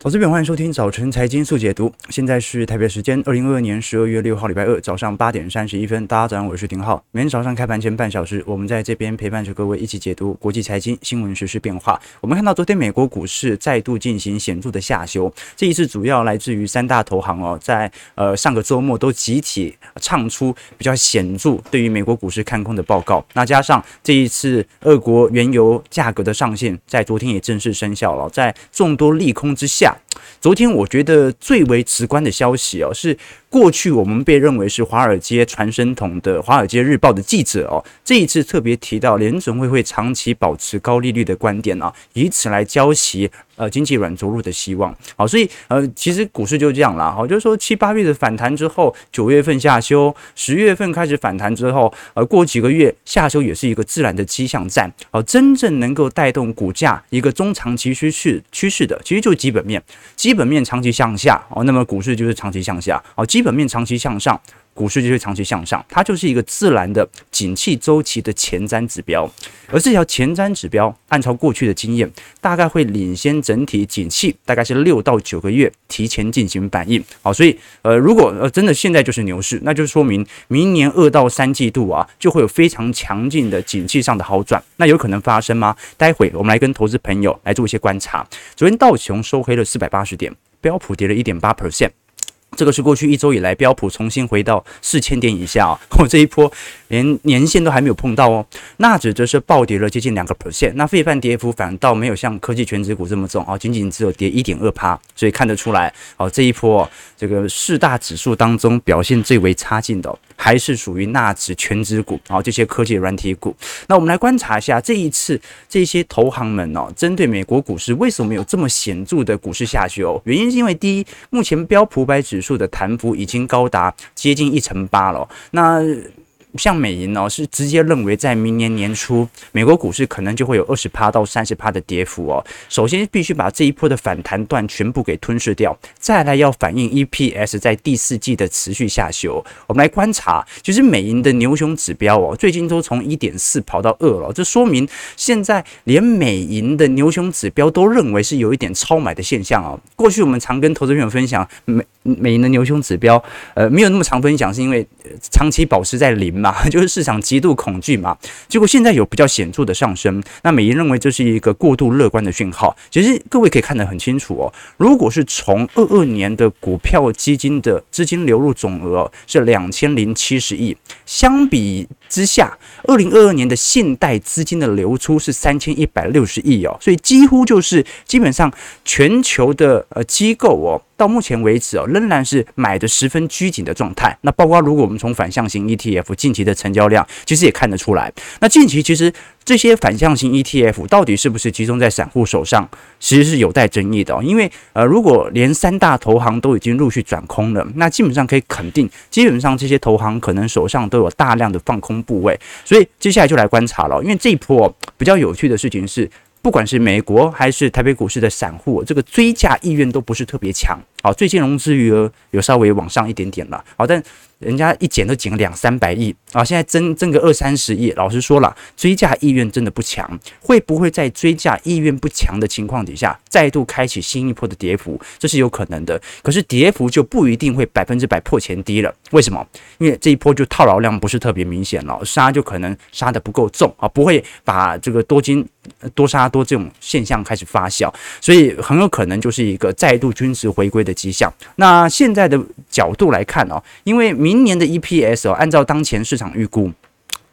投资朋，欢迎收听早晨财经速解读。现在是台北时间二零二二年十二月六号，礼拜二早上八点三十一分。大家早上好，我是廷浩。每天早上开盘前半小时，我们在这边陪伴着各位一起解读国际财经新闻、时事变化。我们看到昨天美国股市再度进行显著的下修，这一次主要来自于三大投行哦，在呃上个周末都集体唱出比较显著对于美国股市看空的报告。那加上这一次俄国原油价格的上限，在昨天也正式生效了。在众多利空之下。昨天我觉得最为直观的消息哦，是过去我们被认为是华尔街传声筒的《华尔街日报》的记者哦，这一次特别提到联准会会长期保持高利率的观点啊，以此来浇熄呃经济软着陆的希望。好，所以呃其实股市就这样啦，好，就是说七八月的反弹之后，九月份下修，十月份开始反弹之后，呃过几个月下修也是一个自然的迹象战。好，真正能够带动股价一个中长期趋势趋势的，其实就是基本面。基本面长期向下哦，那么股市就是长期向下哦；基基本面长期向上，股市就会长期向上。它就是一个自然的景气周期的前瞻指标，而这条前瞻指标，按照过去的经验，大概会领先整体景气，大概是六到九个月提前进行反应。好，所以呃，如果呃真的现在就是牛市，那就说明明年二到三季度啊，就会有非常强劲的景气上的好转。那有可能发生吗？待会我们来跟投资朋友来做一些观察。昨天道琼收黑了四百八十点，标普跌了一点八 percent。这个是过去一周以来标普重新回到四千点以下啊，我这一波连年线都还没有碰到哦。纳指则是暴跌了接近两个 percent，那费半跌幅反倒没有像科技全指股这么重啊，仅仅只有跌一点二趴，所以看得出来哦，这一波这个四大指数当中表现最为差劲的还是属于纳指全指股哦，这些科技软体股。那我们来观察一下这一次这些投行们哦，针对美国股市为什么有这么显著的股市下修？原因是因为第一，目前标普百指数。的弹幅已经高达接近一成八了，那。像美银哦，是直接认为在明年年初，美国股市可能就会有二十趴到三十趴的跌幅哦。首先必须把这一波的反弹段全部给吞噬掉，再来要反映 EPS 在第四季的持续下修。我们来观察，其实美银的牛熊指标哦，最近都从一点四跑到二了，这说明现在连美银的牛熊指标都认为是有一点超买的现象哦。过去我们常跟投资朋友分享美美银的牛熊指标，呃，没有那么常分享，是因为长期保持在零。嘛，就是市场极度恐惧嘛，结果现在有比较显著的上升，那美银认为这是一个过度乐观的讯号。其实各位可以看得很清楚哦，如果是从二二年的股票基金的资金流入总额是两千零七十亿，相比之下，二零二二年的信贷资金的流出是三千一百六十亿哦，所以几乎就是基本上全球的呃机构哦。到目前为止哦，仍然是买的十分拘谨的状态。那包括如果我们从反向型 ETF 近期的成交量，其实也看得出来。那近期其实这些反向型 ETF 到底是不是集中在散户手上，其实是有待争议的。因为呃，如果连三大投行都已经陆续转空了，那基本上可以肯定，基本上这些投行可能手上都有大量的放空部位。所以接下来就来观察了，因为这一波比较有趣的事情是。不管是美国还是台北股市的散户，这个追价意愿都不是特别强。好，最近融资余额有稍微往上一点点了。好，但人家一减都减了两三百亿啊，现在增增个二三十亿。老实说了，追价意愿真的不强。会不会在追价意愿不强的情况底下，再度开启新一波的跌幅？这是有可能的。可是跌幅就不一定会百分之百破前低了。为什么？因为这一波就套牢量不是特别明显了，杀就可能杀的不够重啊，不会把这个多金多杀多这种现象开始发酵，所以很有可能就是一个再度均值回归的迹象。那现在的角度来看哦，因为明年的 EPS 哦，按照当前市场预估。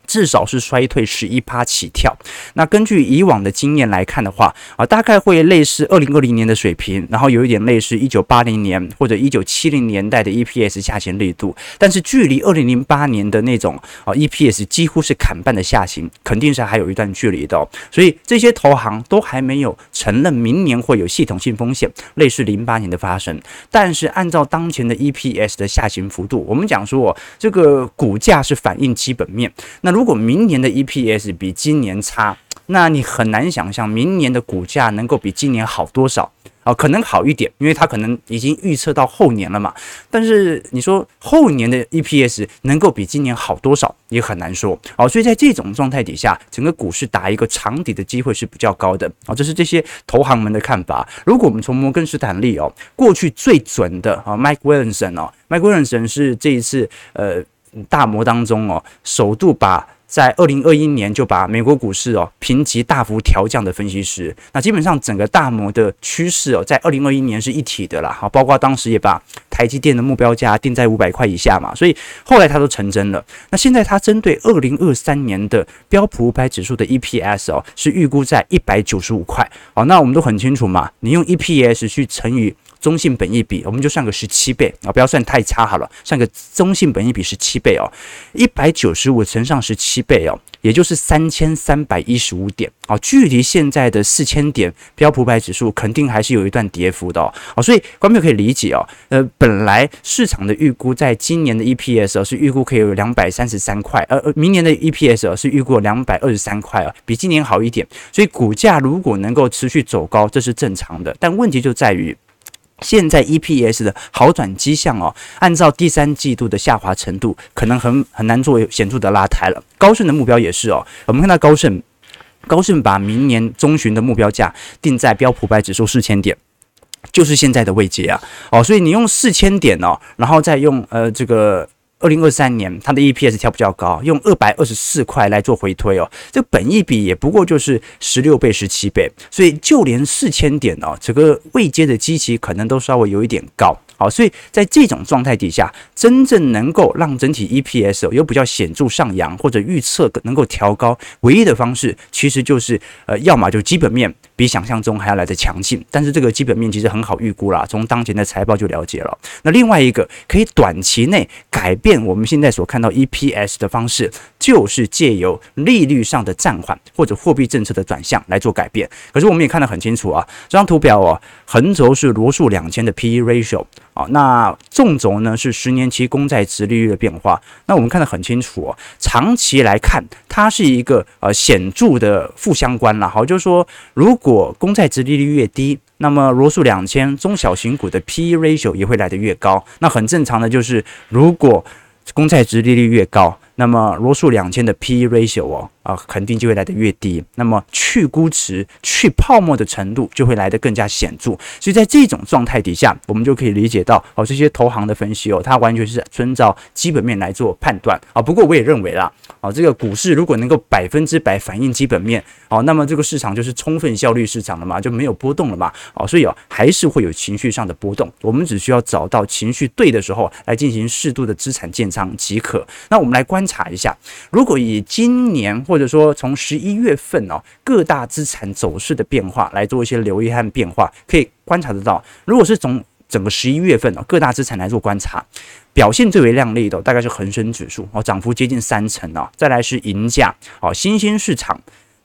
至少是衰退十一趴起跳。那根据以往的经验来看的话，啊，大概会类似二零二零年的水平，然后有一点类似一九八零年或者一九七零年代的 EPS 下行力度。但是距离二零零八年的那种啊 EPS 几乎是砍半的下行，肯定是还有一段距离的。所以这些投行都还没有承认明年会有系统性风险，类似零八年的发生。但是按照当前的 EPS 的下行幅度，我们讲说这个股价是反映基本面。那如果明年的 EPS 比今年差，那你很难想象明年的股价能够比今年好多少。啊，可能好一点，因为它可能已经预测到后年了嘛。但是你说后年的 EPS 能够比今年好多少，也很难说。好，所以在这种状态底下，整个股市打一个长底的机会是比较高的。啊，这是这些投行们的看法。如果我们从摩根士丹利哦，过去最准的啊，Mike Wilson 哦，Mike Wilson 是这一次呃大摩当中哦，首度把。在二零二一年就把美国股市哦评级大幅调降的分析师，那基本上整个大摩的趋势哦，在二零二一年是一体的啦，好，包括当时也把台积电的目标价定在五百块以下嘛，所以后来它都成真了。那现在它针对二零二三年的标普五百指数的 EPS 哦，是预估在一百九十五块，好，那我们都很清楚嘛，你用 EPS 去乘以。中性本益比，我们就算个十七倍啊，不要算太差好了，算个中性本益比十七倍哦，一百九十五乘上十七倍哦，也就是三千三百一十五点啊，距离现在的四千点标普百指数肯定还是有一段跌幅的哦，所以观众可以理解哦，呃，本来市场的预估在今年的 EPS 是预估可以有两百三十三块，而明年的 EPS 是预估两百二十三块啊，比今年好一点，所以股价如果能够持续走高，这是正常的，但问题就在于。现在 EPS 的好转迹象哦，按照第三季度的下滑程度，可能很很难做显著的拉抬了。高盛的目标也是哦，我们看到高盛，高盛把明年中旬的目标价定在标普白指数四千点，就是现在的位阶啊。哦，所以你用四千点哦，然后再用呃这个。二零二三年，它的 EPS 跳比较高，用二百二十四块来做回推哦，这本一比也不过就是十六倍、十七倍，所以就连四千点哦，整个未接的基期可能都稍微有一点高。好，所以在这种状态底下，真正能够让整体 EPS 有比较显著上扬或者预测能够调高，唯一的方式其实就是呃，要么就基本面比想象中还要来的强劲，但是这个基本面其实很好预估啦，从当前的财报就了解了。那另外一个可以短期内改变我们现在所看到 EPS 的方式，就是借由利率上的暂缓或者货币政策的转向来做改变。可是我们也看得很清楚啊，这张图表哦，横轴是罗素两千的 PE ratio。好，那纵轴呢是十年期公债殖利率的变化。那我们看得很清楚哦，长期来看，它是一个呃显著的负相关了。好，就是说，如果公债殖利率越低，那么罗素两千中小型股的 PE ratio 也会来得越高。那很正常的就是，如果公债殖利率越高，那么罗素两千的 PE ratio 哦。啊，肯定就会来得越低，那么去估值、去泡沫的程度就会来得更加显著。所以在这种状态底下，我们就可以理解到，哦，这些投行的分析哦，它完全是遵照基本面来做判断啊。不过我也认为啦，啊，这个股市如果能够百分之百反映基本面，哦，那么这个市场就是充分效率市场了嘛，就没有波动了嘛。哦，所以哦，还是会有情绪上的波动，我们只需要找到情绪对的时候来进行适度的资产建仓即可。那我们来观察一下，如果以今年或或者说，从十一月份哦，各大资产走势的变化来做一些留意和变化，可以观察得到。如果是从整个十一月份哦，各大资产来做观察，表现最为亮丽的大概是恒生指数哦，涨幅接近三成哦，再来是银价哦，新兴市场。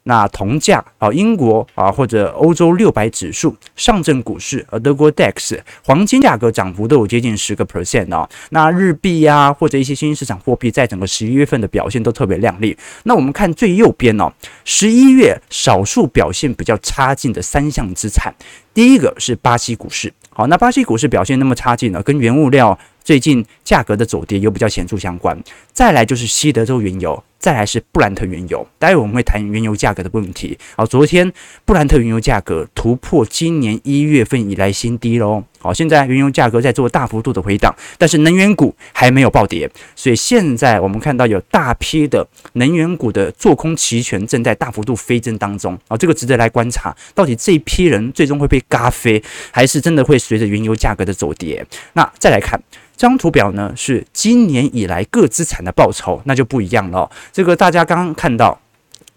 那铜价啊，英国啊，或者欧洲六百指数、上证股市、呃德国 DAX、黄金价格涨幅都有接近十个 percent 哦。那日币呀、啊，或者一些新兴市场货币，在整个十一月份的表现都特别亮丽。那我们看最右边哦，十一月少数表现比较差劲的三项资产，第一个是巴西股市。好，那巴西股市表现那么差劲呢，跟原物料最近价格的走跌有比较显著相关。再来就是西德州原油。再来是布兰特原油，待会我们会谈原油价格的问题。好，昨天布兰特原油价格突破今年一月份以来新低喽。好，现在原油价格在做大幅度的回档，但是能源股还没有暴跌，所以现在我们看到有大批的能源股的做空期权正在大幅度飞增当中。啊，这个值得来观察，到底这一批人最终会被嘎飞，还是真的会随着原油价格的走跌？那再来看。这张图表呢，是今年以来各资产的报酬，那就不一样了。这个大家刚刚看到，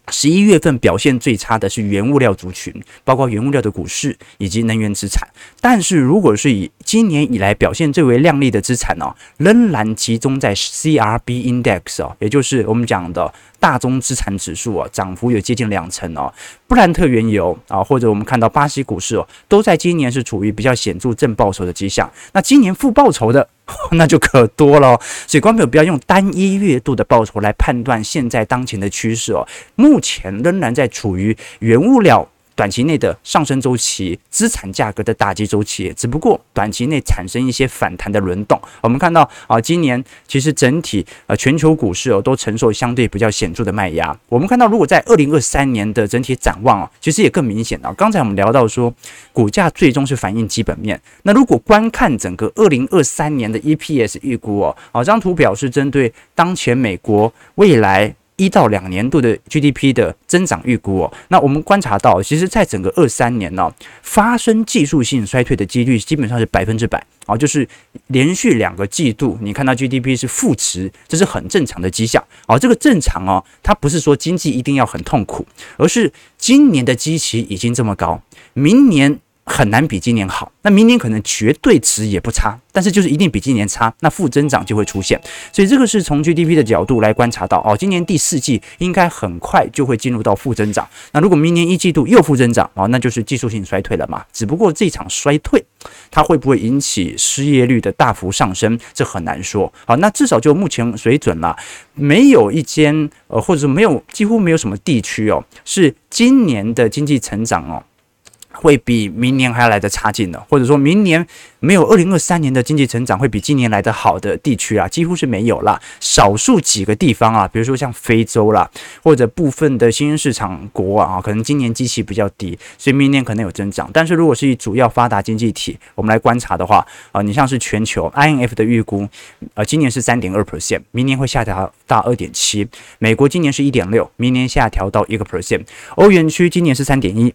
十一月份表现最差的是原物料族群，包括原物料的股市以及能源资产。但是如果是以今年以来表现最为亮丽的资产哦，仍然集中在 CRB Index 哦，也就是我们讲的。大宗资产指数啊，涨幅有接近两成哦。布兰特原油啊，或者我们看到巴西股市哦，都在今年是处于比较显著正报酬的迹象。那今年负报酬的，那就可多了。所以，观众朋友不要用单一月度的报酬来判断现在当前的趋势哦。目前仍然在处于原物料短期内的上升周期，资产价格的打击周期，只不过短期内产生一些反弹的轮动。我们看到啊，今年其实整体呃全球股市哦都承受相对比较显著的卖压。我们看到，如果在二零二三年的整体展望啊，其实也更明显啊。刚才我们聊到说，股价最终是反映基本面。那如果观看整个二零二三年的 EPS 预估哦，啊，这张图表是针对当前美国未来。一到两年度的 GDP 的增长预估哦，那我们观察到，其实在整个二三年呢，发生技术性衰退的几率基本上是百分之百啊，就是连续两个季度你看到 GDP 是负值，这是很正常的迹象啊。这个正常哦，它不是说经济一定要很痛苦，而是今年的基期已经这么高，明年。很难比今年好，那明年可能绝对值也不差，但是就是一定比今年差，那负增长就会出现。所以这个是从 GDP 的角度来观察到哦，今年第四季应该很快就会进入到负增长。那如果明年一季度又负增长哦，那就是技术性衰退了嘛。只不过这场衰退它会不会引起失业率的大幅上升，这很难说。好，那至少就目前水准了，没有一间呃，或者说没有几乎没有什么地区哦，是今年的经济成长哦。会比明年还要来的差劲的，或者说明年没有二零二三年的经济成长会比今年来的好的地区啊，几乎是没有啦。少数几个地方啊，比如说像非洲啦，或者部分的新兴市场国啊，可能今年基期比较低，所以明年可能有增长。但是如果是以主要发达经济体，我们来观察的话啊，你像是全球 INF 的预估，呃，今年是三点二 percent，明年会下调到二点七。美国今年是一点六，明年下调到一个 percent。欧元区今年是三点一。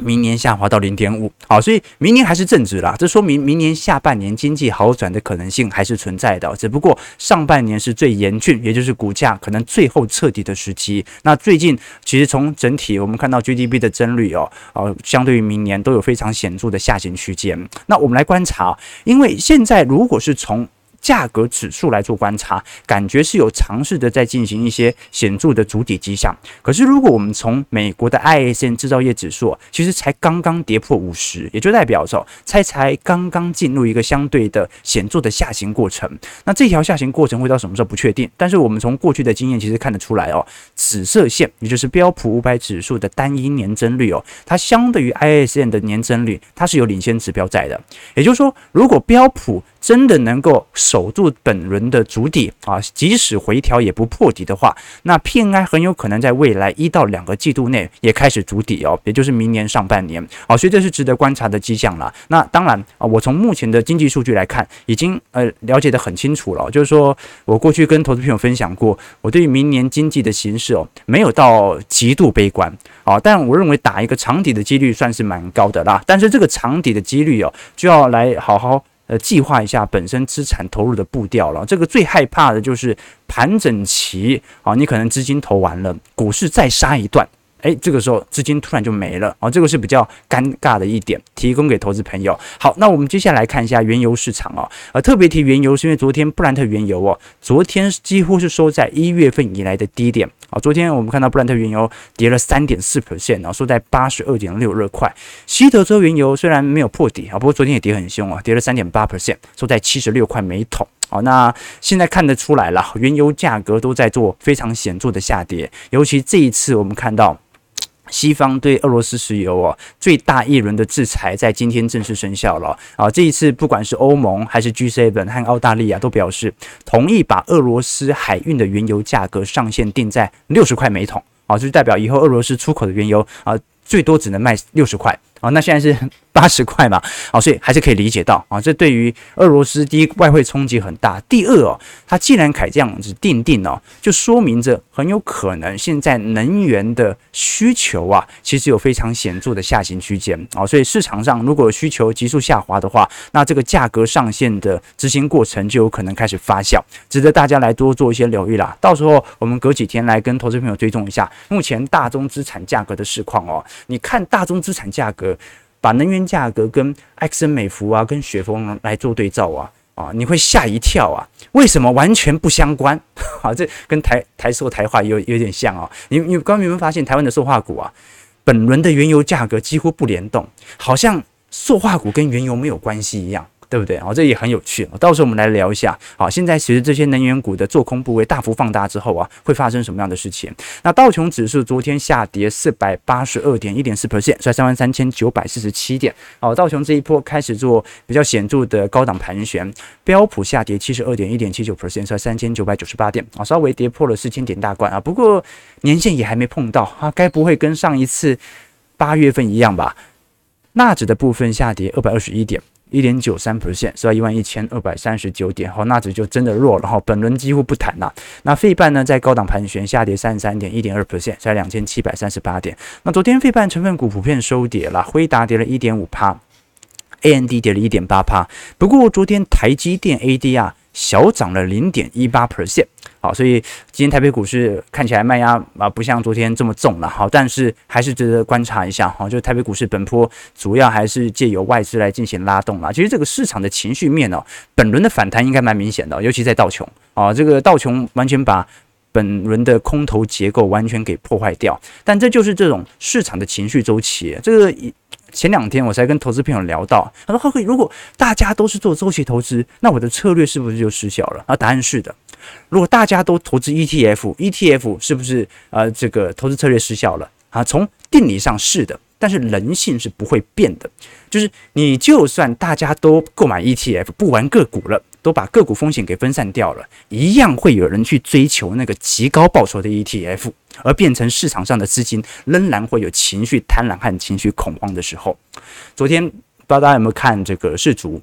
明年下滑到零点五，好，所以明年还是正值啦，这说明明年下半年经济好转的可能性还是存在的，只不过上半年是最严峻，也就是股价可能最后彻底的时期。那最近其实从整体我们看到 GDP 的增率哦，呃，相对于明年都有非常显著的下行区间。那我们来观察，因为现在如果是从价格指数来做观察，感觉是有尝试的在进行一些显著的筑底迹象。可是，如果我们从美国的 ISM 制造业指数，其实才刚刚跌破五十，也就代表着才才刚刚进入一个相对的显著的下行过程。那这条下行过程会到什么时候不确定，但是我们从过去的经验其实看得出来哦，紫色线也就是标普五百指数的单一年增率哦，它相对于 ISM 的年增率，它是有领先指标在的。也就是说，如果标普真的能够守住本轮的筑底啊，即使回调也不破底的话，那 PMI 很有可能在未来一到两个季度内也开始筑底哦，也就是明年上半年。好，所以这是值得观察的迹象了。那当然啊，我从目前的经济数据来看，已经呃了解得很清楚了，就是说我过去跟投资朋友分享过，我对于明年经济的形势哦，没有到极度悲观啊，但我认为打一个长底的几率算是蛮高的啦。但是这个长底的几率哦，就要来好好。呃，计划一下本身资产投入的步调了。这个最害怕的就是盘整期啊，你可能资金投完了，股市再杀一段。诶，这个时候资金突然就没了啊，这个是比较尴尬的一点，提供给投资朋友。好，那我们接下来看一下原油市场啊，呃，特别提原油是因为昨天布兰特原油哦，昨天几乎是收在一月份以来的低点啊。昨天我们看到布兰特原油跌了三点四 percent 啊，收在八十二点六二块。西德州原油虽然没有破底啊，不过昨天也跌很凶啊，跌了三点八 percent，收在七十六块每桶。好，那现在看得出来了，原油价格都在做非常显著的下跌，尤其这一次我们看到。西方对俄罗斯石油哦，最大一轮的制裁在今天正式生效了啊！这一次不管是欧盟还是 G7 和澳大利亚都表示同意把俄罗斯海运的原油价格上限定在六十块每桶啊，就是代表以后俄罗斯出口的原油啊，最多只能卖六十块啊。那现在是。八十块嘛，好，所以还是可以理解到啊，这对于俄罗斯第一外汇冲击很大，第二哦，它既然凯这样子定定哦，就说明着很有可能现在能源的需求啊，其实有非常显著的下行区间啊，所以市场上如果需求急速下滑的话，那这个价格上限的执行过程就有可能开始发酵，值得大家来多做一些留意啦。到时候我们隔几天来跟投资朋友追踪一下目前大宗资产价格的市况哦，你看大宗资产价格。把能源价格跟埃克森美孚啊、跟雪峰来做对照啊，啊，你会吓一跳啊！为什么完全不相关？啊，这跟台台塑、台化有有点像啊。你你刚刚有没有发现台湾的塑化股啊，本轮的原油价格几乎不联动，好像塑化股跟原油没有关系一样。对不对？哦，这也很有趣。到时候我们来聊一下。好，现在随着这些能源股的做空部位大幅放大之后啊，会发生什么样的事情？那道琼指数昨天下跌四百八十二点，一点四 percent，在三万三千九百四十七点。好，道琼这一波开始做比较显著的高档盘旋。标普下跌七十二点，一点七九 percent，在三千九百九十八点。啊，稍微跌破了四千点大关啊。不过年线也还没碰到啊，该不会跟上一次八月份一样吧？纳指的部分下跌二百二十一点，一点九三 percent，是在一万一千二百三十九点。好，纳指就真的弱了哈，本轮几乎不谈了。那费半呢，在高档盘旋，下跌三十三点，一点二 percent，在两千七百三十八点。那昨天费半成分股普遍收跌了，辉达跌了一点五趴，AMD 跌了一点八趴。不过昨天台积电 ADR 小涨了零点一八 percent。好，所以今天台北股市看起来卖压啊不像昨天这么重了，好，但是还是值得观察一下，好，就台北股市本波主要还是借由外资来进行拉动啦。其实这个市场的情绪面哦，本轮的反弹应该蛮明显的，尤其在道琼啊，这个道琼完全把本轮的空头结构完全给破坏掉，但这就是这种市场的情绪周期，这个。前两天我才跟投资朋友聊到，他说：“浩哥，如果大家都是做周期投资，那我的策略是不是就失效了？”啊，答案是的。如果大家都投资 ETF，ETF 是不是呃这个投资策略失效了？啊，从定理上是的，但是人性是不会变的。就是你就算大家都购买 ETF，不玩个股了。都把个股风险给分散掉了，一样会有人去追求那个极高报酬的 ETF，而变成市场上的资金仍然会有情绪贪婪和情绪恐慌的时候。昨天不知道大家有没有看这个世足，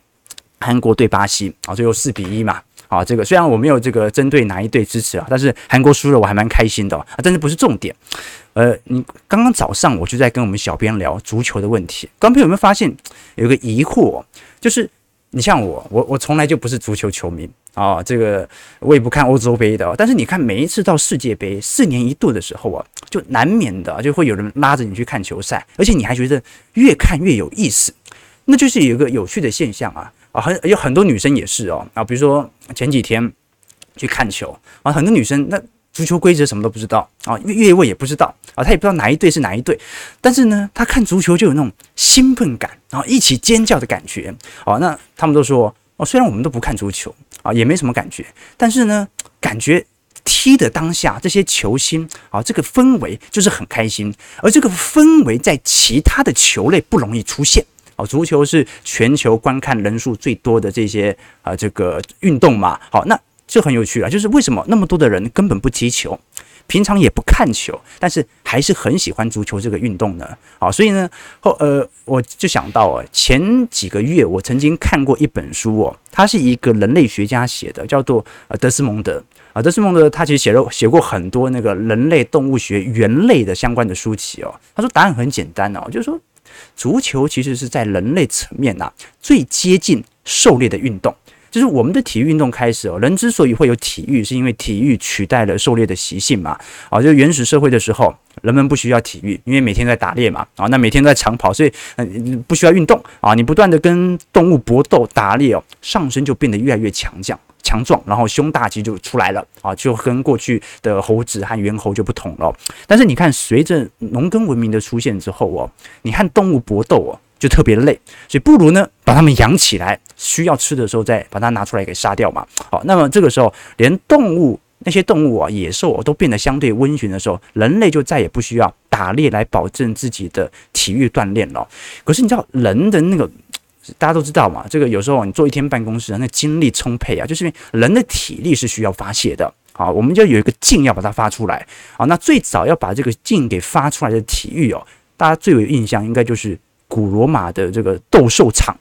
韩国对巴西啊，最后四比一嘛啊，这个虽然我没有这个针对哪一队支持啊，但是韩国输了我还蛮开心的啊，但是不是重点。呃，你刚刚早上我就在跟我们小编聊足球的问题，刚朋友有没有发现有个疑惑，就是。你像我，我我从来就不是足球球迷啊、这个我也不看欧洲杯的。但是你看每一次到世界杯四年一度的时候啊，就难免的就会有人拉着你去看球赛，而且你还觉得越看越有意思，那就是有一个有趣的现象啊啊，很有很多女生也是哦啊，比如说前几天去看球啊，很多女生那。足球规则什么都不知道啊，越位也不知道啊，他也不知道哪一队是哪一队，但是呢，他看足球就有那种兴奋感啊，一起尖叫的感觉啊。那他们都说哦，虽然我们都不看足球啊，也没什么感觉，但是呢，感觉踢的当下这些球星啊，这个氛围就是很开心，而这个氛围在其他的球类不容易出现哦。足球是全球观看人数最多的这些啊这个运动嘛，好那。这很有趣啊，就是为什么那么多的人根本不踢球，平常也不看球，但是还是很喜欢足球这个运动呢？啊，所以呢，后呃，我就想到啊，前几个月我曾经看过一本书哦，他是一个人类学家写的，叫做呃德斯蒙德啊，德斯蒙德他其实写了写过很多那个人类动物学、猿类的相关的书籍哦。他说答案很简单哦，就是说足球其实是在人类层面呐最接近狩猎的运动。就是我们的体育运动开始哦，人之所以会有体育，是因为体育取代了狩猎的习性嘛。啊，就原始社会的时候，人们不需要体育，因为每天在打猎嘛。啊，那每天都在长跑，所以嗯不需要运动啊。你不断的跟动物搏斗打猎哦，上身就变得越来越强壮强壮，然后胸大肌就出来了啊，就跟过去的猴子和猿猴就不同了。但是你看，随着农耕文明的出现之后哦，你和动物搏斗哦。就特别累，所以不如呢把它们养起来，需要吃的时候再把它拿出来给杀掉嘛。好，那么这个时候连动物那些动物啊，野兽啊，都变得相对温驯的时候，人类就再也不需要打猎来保证自己的体育锻炼了。可是你知道人的那个大家都知道嘛，这个有时候你坐一天办公室，那精力充沛啊，就是因为人的体力是需要发泄的。好，我们就有一个劲要把它发出来。好，那最早要把这个劲给发出来的体育哦，大家最有印象应该就是。古罗马的这个斗兽场，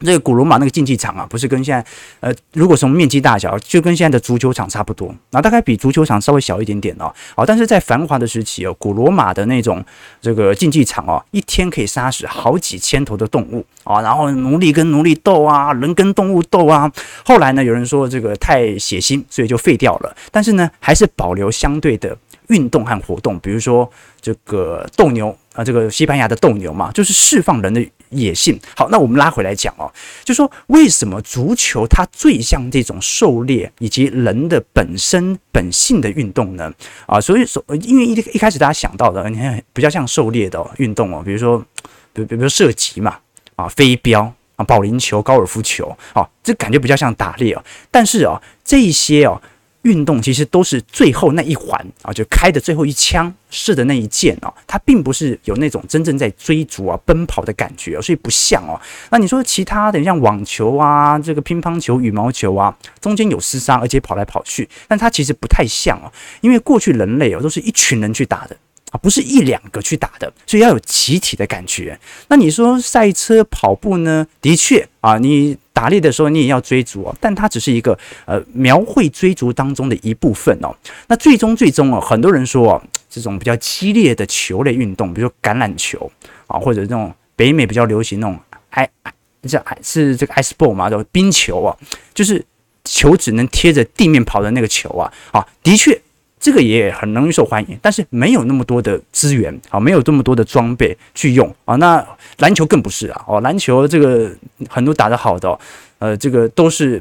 这个古罗马那个竞技场啊，不是跟现在呃，如果从面积大小，就跟现在的足球场差不多，然后大概比足球场稍微小一点点哦。好，但是在繁华的时期哦，古罗马的那种这个竞技场哦，一天可以杀死好几千头的动物啊，然后奴隶跟奴隶斗啊，人跟动物斗啊。后来呢，有人说这个太血腥，所以就废掉了，但是呢，还是保留相对的运动和活动，比如说这个斗牛。啊，这个西班牙的斗牛嘛，就是释放人的野性。好，那我们拉回来讲哦，就说为什么足球它最像这种狩猎以及人的本身本性的运动呢？啊，所以说，因为一一开始大家想到的，你看比较像狩猎的运动哦，比如说，比比如说射击嘛，啊，飞镖。啊，保龄球、高尔夫球，啊，这感觉比较像打猎哦。但是啊，这一些哦。运动其实都是最后那一环啊，就开的最后一枪射的那一箭哦，它并不是有那种真正在追逐啊、奔跑的感觉，所以不像哦。那你说其他的，像网球啊、这个乒乓球、羽毛球啊，中间有厮杀，而且跑来跑去，但它其实不太像哦，因为过去人类哦都是一群人去打的啊，不是一两个去打的，所以要有集体的感觉。那你说赛车、跑步呢？的确啊，你。打猎的时候，你也要追逐哦，但它只是一个呃描绘追逐当中的一部分哦。那最终最终哦，很多人说哦，这种比较激烈的球类运动，比如说橄榄球啊，或者这种北美比较流行那种爱爱叫是这个 ice ball 嘛，叫冰球啊，就是球只能贴着地面跑的那个球啊，啊，的确。这个也很容易受欢迎，但是没有那么多的资源啊，没有这么多的装备去用啊。那篮球更不是啊，哦，篮球这个很多打的好的，呃，这个都是。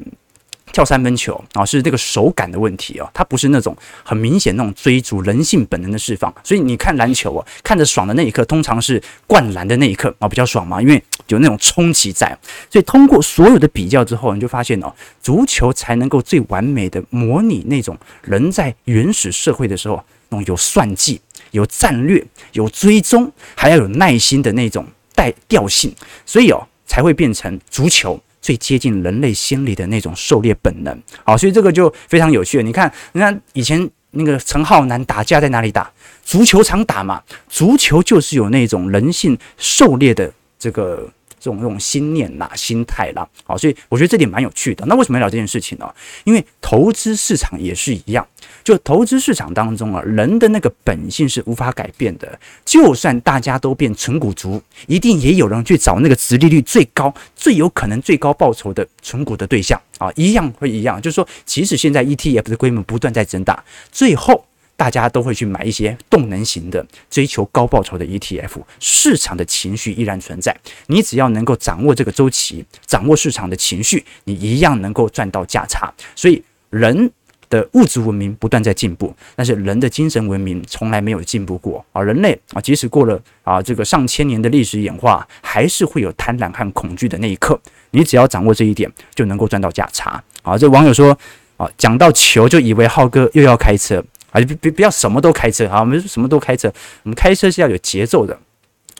跳三分球啊，是这个手感的问题哦，它不是那种很明显那种追逐人性本能的释放。所以你看篮球啊，看着爽的那一刻，通常是灌篮的那一刻啊，比较爽嘛，因为有那种冲击在。所以通过所有的比较之后，你就发现哦，足球才能够最完美的模拟那种人在原始社会的时候那种有算计、有战略、有追踪，还要有耐心的那种带调性。所以哦，才会变成足球。最接近人类心理的那种狩猎本能，好，所以这个就非常有趣了。你看，你看以前那个陈浩南打架在哪里打？足球场打嘛。足球就是有那种人性狩猎的这个。这种这种心念呐、心态啦，好，所以我觉得这点蛮有趣的。那为什么要聊这件事情呢？因为投资市场也是一样，就投资市场当中啊，人的那个本性是无法改变的。就算大家都变成股族，一定也有人去找那个殖利率最高、最有可能最高报酬的存股的对象啊，一样会一样。就是说，即使现在 ETF 的规模不断在增大，最后。大家都会去买一些动能型的、追求高报酬的 ETF，市场的情绪依然存在。你只要能够掌握这个周期，掌握市场的情绪，你一样能够赚到价差。所以，人的物质文明不断在进步，但是人的精神文明从来没有进步过啊！人类啊，即使过了啊这个上千年的历史演化，还是会有贪婪和恐惧的那一刻。你只要掌握这一点，就能够赚到价差。啊，这网友说啊，讲到球就以为浩哥又要开车。啊，不不不要什么都开车啊！我们什么都开车，我们开车是要有节奏的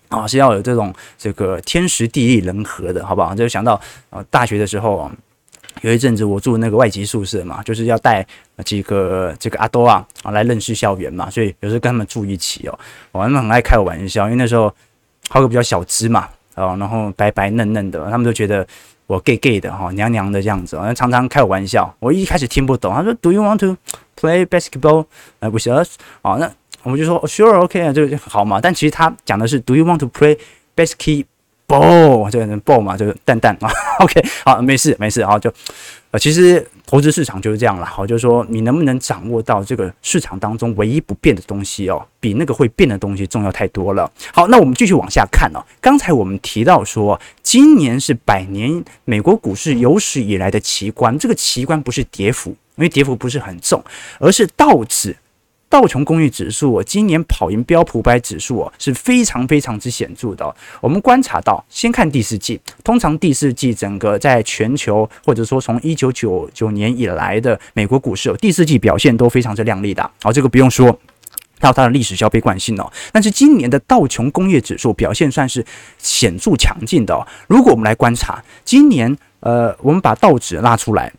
啊，是要有这种这个天时地利人和的，好不好？就想到啊，大学的时候啊，有一阵子我住那个外籍宿舍嘛，就是要带几个这个阿多啊啊来认识校园嘛，所以有时候跟他们住一起哦，我他们很爱开我玩笑，因为那时候浩哥比较小资嘛，啊，然后白白嫩嫩的，他们都觉得。我 gay gay 的哈，娘娘的这样子，常常开我玩笑。我一开始听不懂，他说 Do you want to play basketball with us？啊，那我们就说 Sure，OK 啊，这个好嘛。但其实他讲的是 Do you want to play basketball？这个 ball 嘛，就是蛋蛋啊。OK，好，没事没事，啊就呃，其实。投资市场就是这样了，好，就是说你能不能掌握到这个市场当中唯一不变的东西哦，比那个会变的东西重要太多了。好，那我们继续往下看哦。刚才我们提到说，今年是百年美国股市有史以来的奇观，这个奇观不是跌幅，因为跌幅不是很重，而是道指。道琼工业指数哦，今年跑赢标普百指数哦，是非常非常之显著的。我们观察到，先看第四季，通常第四季整个在全球或者说从一九九九年以来的美国股市哦，第四季表现都非常之亮丽的。好，这个不用说，它有它的历史消费惯性哦。但是今年的道琼工业指数表现算是显著强劲的哦。如果我们来观察今年，呃，我们把道指拉出来，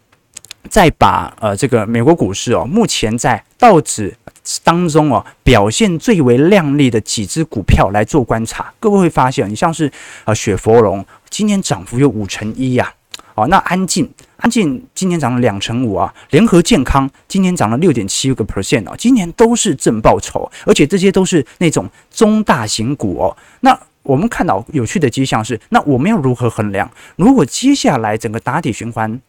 再把呃这个美国股市哦，目前在道指。当中哦，表现最为亮丽的几只股票来做观察，各位会发现，你像是呃雪佛龙，今年涨幅有五成一呀，哦，那安进安进今年涨了两成五啊，联合健康今年涨了六点七个 percent 哦，今年都是正报酬，而且这些都是那种中大型股哦。那我们看到有趣的迹象是，那我们要如何衡量？如果接下来整个打底循环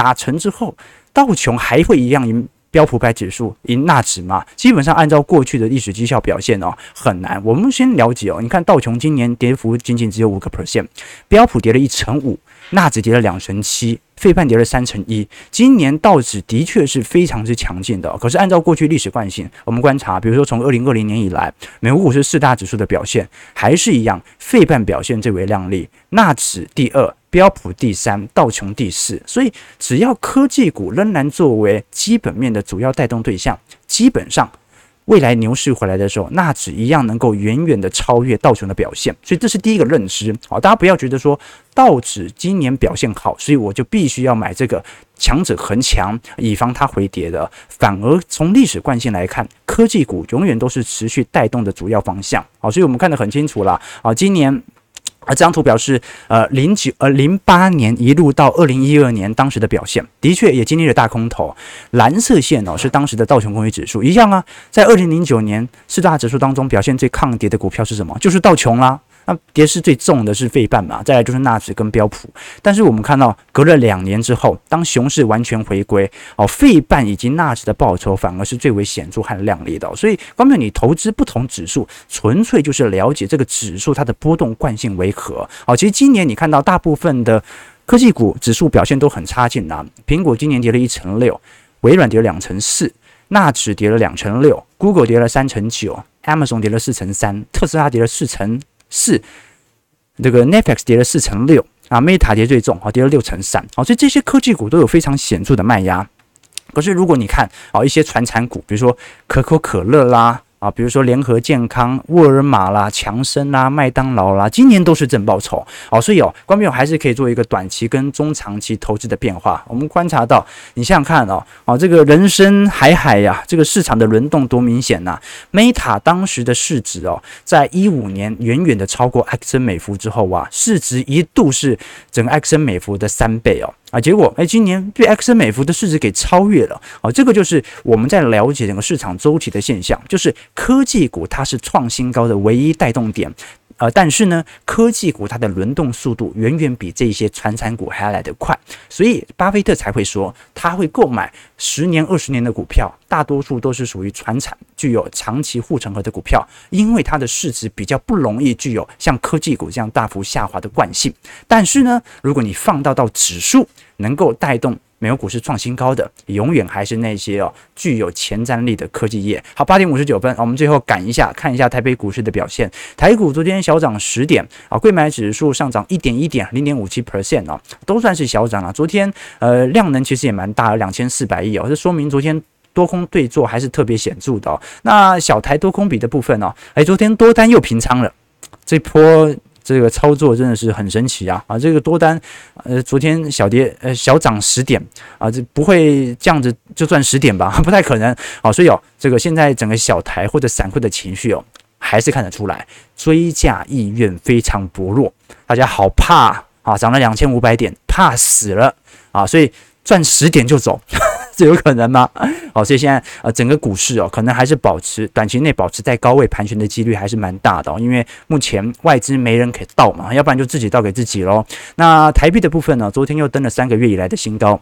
打成之后，道琼还会一样赢？标普百指数赢纳指嘛，基本上按照过去的历史绩效表现哦，很难。我们先了解哦，你看道琼今年跌幅仅仅只有五个 percent，标普跌了一成五，纳指跌了两成七，费半跌了三成一。今年道指的确是非常之强劲的，可是按照过去历史惯性，我们观察，比如说从二零二零年以来，美国股市四大指数的表现还是一样，费半表现最为亮丽，纳指第二。标普第三，道琼第四。所以只要科技股仍然作为基本面的主要带动对象，基本上。未来牛市回来的时候，纳指一样能够远远的超越道琼的表现，所以这是第一个认知。好，大家不要觉得说道指今年表现好，所以我就必须要买这个强者恒强，以防它回跌的。反而从历史惯性来看，科技股永远都是持续带动的主要方向。好，所以我们看得很清楚了。好，今年。而这张图表示，呃，零九呃零八年一路到二零一二年当时的表现，的确也经历了大空头。蓝色线哦是当时的道琼工业指数，一样啊，在二零零九年四大指数当中表现最抗跌的股票是什么？就是道琼啦。那跌势最重的是费半嘛，再来就是纳指跟标普。但是我们看到，隔了两年之后，当熊市完全回归，哦，费半以及纳指的报酬反而是最为显著和亮丽的。所以，光凭你投资不同指数，纯粹就是了解这个指数它的波动惯性为何。哦，其实今年你看到大部分的科技股指数表现都很差劲啊。苹果今年跌了一成六，微软跌了两成四，纳指跌了两成六，Google 跌了三成九，Amazon 跌了四成三，特斯拉跌了四成。是这个 Netflix 跌了四成六啊，Meta 跌最重，啊，跌了六成三，啊，所以这些科技股都有非常显著的卖压。可是如果你看啊，一些传产股，比如说可口可乐啦。啊，比如说联合健康、沃尔玛啦、强生啦、麦当劳啦，今年都是正报酬。哦，所以哦，观众还是可以做一个短期跟中长期投资的变化。我们观察到，你想想看哦，哦，这个人生海海呀，这个市场的轮动多明显呐！Meta 当时的市值哦，在一五年远远的超过埃克森美孚之后啊，市值一度是整个埃克森美孚的三倍哦。啊，结果哎，今年被 X 美孚的市值给超越了啊！这个就是我们在了解整个市场周期的现象，就是科技股它是创新高的唯一带动点。呃，但是呢，科技股它的轮动速度远远比这些传产股还要来得快，所以巴菲特才会说他会购买十年、二十年的股票，大多数都是属于传产，具有长期护城河的股票，因为它的市值比较不容易具有像科技股这样大幅下滑的惯性。但是呢，如果你放到到指数，能够带动。美国股市创新高的，永远还是那些哦具有前瞻力的科技业。好，八点五十九分，我们最后赶一下，看一下台北股市的表现。台股昨天小涨十点啊，柜买指数上涨一点一点，零点五七 percent 哦，都算是小涨了。昨天呃量能其实也蛮大，两千四百亿哦，这说明昨天多空对做还是特别显著的哦。那小台多空比的部分哦，哎，昨天多单又平仓了，这波。这个操作真的是很神奇啊！啊，这个多单，呃，昨天小跌，呃，小涨十点啊，这不会这样子就赚十点吧？不太可能啊！所以哦，这个现在整个小台或者散户的情绪哦，还是看得出来，追价意愿非常薄弱，大家好怕啊！涨了两千五百点，怕死了啊！所以赚十点就走。这有可能吗？好，所以现在呃，整个股市哦，可能还是保持短期内保持在高位盘旋的几率还是蛮大的哦，因为目前外资没人可以倒嘛，要不然就自己倒给自己喽。那台币的部分呢，昨天又登了三个月以来的新高。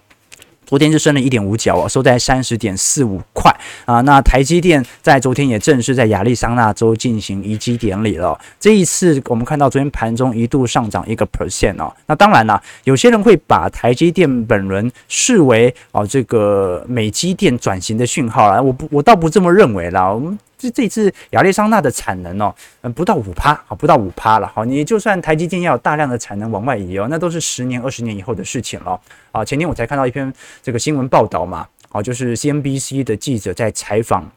昨天就升了一点五角啊，收在三十点四五块啊。那台积电在昨天也正式在亚利桑那州进行移机典礼了。这一次我们看到昨天盘中一度上涨一个 percent 哦。那当然啦，有些人会把台积电本轮视为哦这个美积电转型的讯号啦。我不，我倒不这么认为啦。我们。这这次亚利桑那的产能哦，嗯，不到五趴，好，不到五趴了，好，你就算台积电要有大量的产能往外移哦，那都是十年、二十年以后的事情了。啊，前天我才看到一篇这个新闻报道嘛，好，就是 CNBC 的记者在采访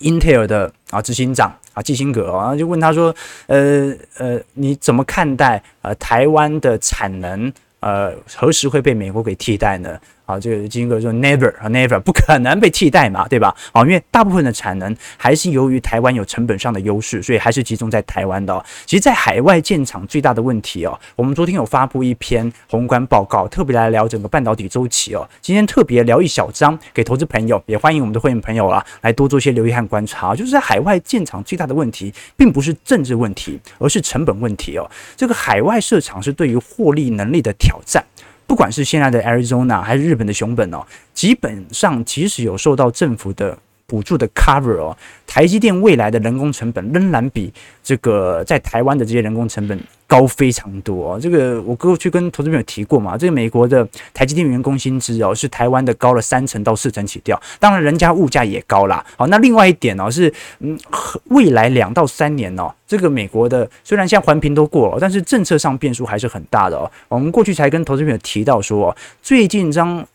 Intel 的啊执行长啊基辛格啊，就问他说，呃呃，你怎么看待呃台湾的产能？呃，何时会被美国给替代呢？啊，这个金哥说 never 啊，never 不可能被替代嘛，对吧？啊，因为大部分的产能还是由于台湾有成本上的优势，所以还是集中在台湾的。其实，在海外建厂最大的问题哦，我们昨天有发布一篇宏观报告，特别来聊整个半导体周期哦。今天特别聊一小章给投资朋友，也欢迎我们的会员朋友啊，来多做些留意和观察。就是在海外建厂最大的问题，并不是政治问题，而是成本问题哦。这个海外设厂是对于获利能力的挑战。不管是现在的 Arizona 还是日本的熊本哦，基本上即使有受到政府的补助的 cover 哦，台积电未来的人工成本仍然比这个在台湾的这些人工成本高非常多哦。这个我过去跟投资朋友提过嘛，这个美国的台积电员工薪资哦，是台湾的高了三成到四成起跳。当然，人家物价也高啦。好，那另外一点哦，是嗯，未来两到三年哦，这个美国的虽然现在环评都过了，但是政策上变数还是很大的哦。我们过去才跟投资朋友提到说，最近这张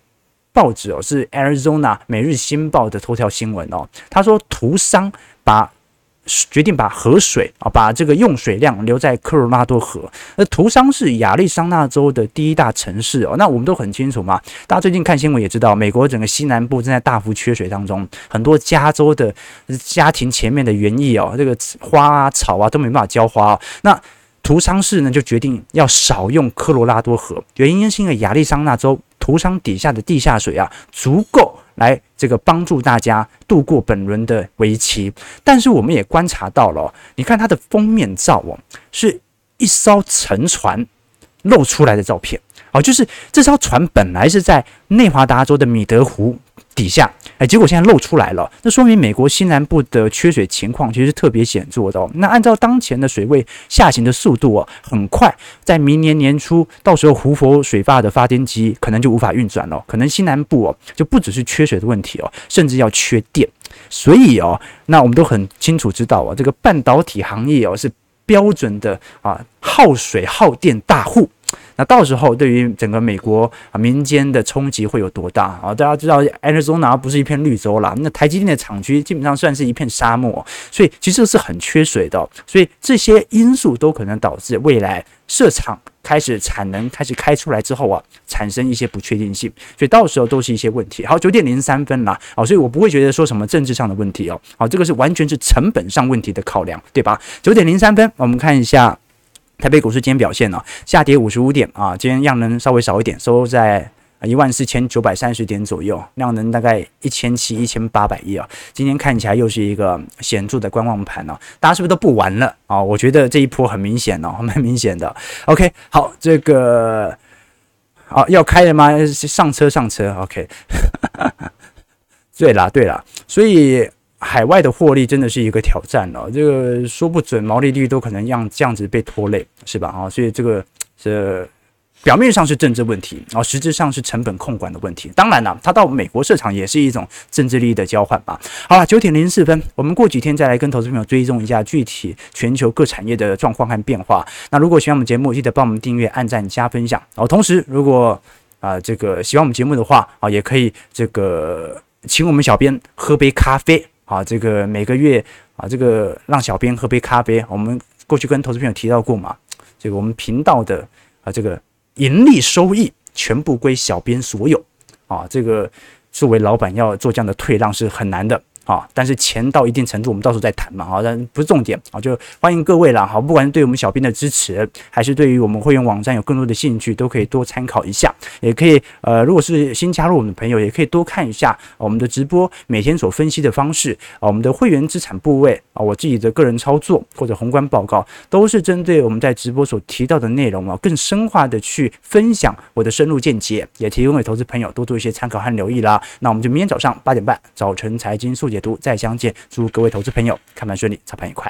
报纸哦是 Arizona 每日新报的头条新闻哦，他说图商把。决定把河水啊，把这个用水量留在科罗拉多河。那图桑是亚利桑那州的第一大城市哦。那我们都很清楚嘛，大家最近看新闻也知道，美国整个西南部正在大幅缺水当中，很多加州的家庭前面的园艺哦，这个花啊草啊都没办法浇花。那图桑市呢就决定要少用科罗拉多河，原因是因为亚利桑那州图桑底下的地下水啊足够。来，这个帮助大家度过本轮的危机，但是我们也观察到了，你看它的封面照哦，是一艘沉船露出来的照片哦，就是这艘船本来是在内华达州的米德湖。底下，哎，结果现在露出来了，那说明美国西南部的缺水情况其实是特别显著的哦。那按照当前的水位下行的速度哦，很快在明年年初，到时候胡佛水坝的发电机可能就无法运转了，可能西南部哦就不只是缺水的问题哦，甚至要缺电。所以哦，那我们都很清楚知道啊，这个半导体行业哦是标准的啊耗水耗电大户。那到时候对于整个美国啊民间的冲击会有多大啊？大家知道，Arizona 不是一片绿洲啦，那台积电的厂区基本上算是一片沙漠，所以其实是很缺水的。所以这些因素都可能导致未来设厂开始产能开始开出来之后啊，产生一些不确定性，所以到时候都是一些问题。好，九点零三分啦，啊，所以我不会觉得说什么政治上的问题哦，好，这个是完全是成本上问题的考量，对吧？九点零三分，我们看一下。台北股市今天表现呢，下跌五十五点啊，今天量能稍微少一点，收在一万四千九百三十点左右，量能大概一千七、一千八百亿啊。今天看起来又是一个显著的观望盘呢，大家是不是都不玩了啊？我觉得这一波很明显哦，蛮明显的。OK，好，这个好要开了吗？上车上车，OK。对啦对啦，所以。海外的获利真的是一个挑战哦，这个说不准毛利率都可能让这样子被拖累，是吧？啊，所以这个是表面上是政治问题，然后实质上是成本控管的问题。当然了，它到美国市场也是一种政治利益的交换吧。好了，九点零四分，我们过几天再来跟投资朋友追踪一下具体全球各产业的状况和变化。那如果喜欢我们节目，记得帮我们订阅、按赞、加分享。然后同时，如果啊这个喜欢我们节目的话啊，也可以这个请我们小编喝杯咖啡。啊，这个每个月啊，这个让小编喝杯咖啡。我们过去跟投资朋友提到过嘛，这个我们频道的啊，这个盈利收益全部归小编所有啊。这个作为老板要做这样的退让是很难的。啊，但是钱到一定程度，我们到时候再谈嘛。好，但不是重点啊，就欢迎各位啦。好，不管是对我们小编的支持，还是对于我们会员网站有更多的兴趣，都可以多参考一下。也可以，呃，如果是新加入我们的朋友，也可以多看一下我们的直播，每天所分析的方式啊，我们的会员资产部位啊，我自己的个人操作或者宏观报告，都是针对我们在直播所提到的内容啊，更深化的去分享我的深入见解，也提供给投资朋友多做一些参考和留意啦。那我们就明天早上八点半，早晨财经速解读再相见，祝各位投资朋友看盘顺利，操盘愉快。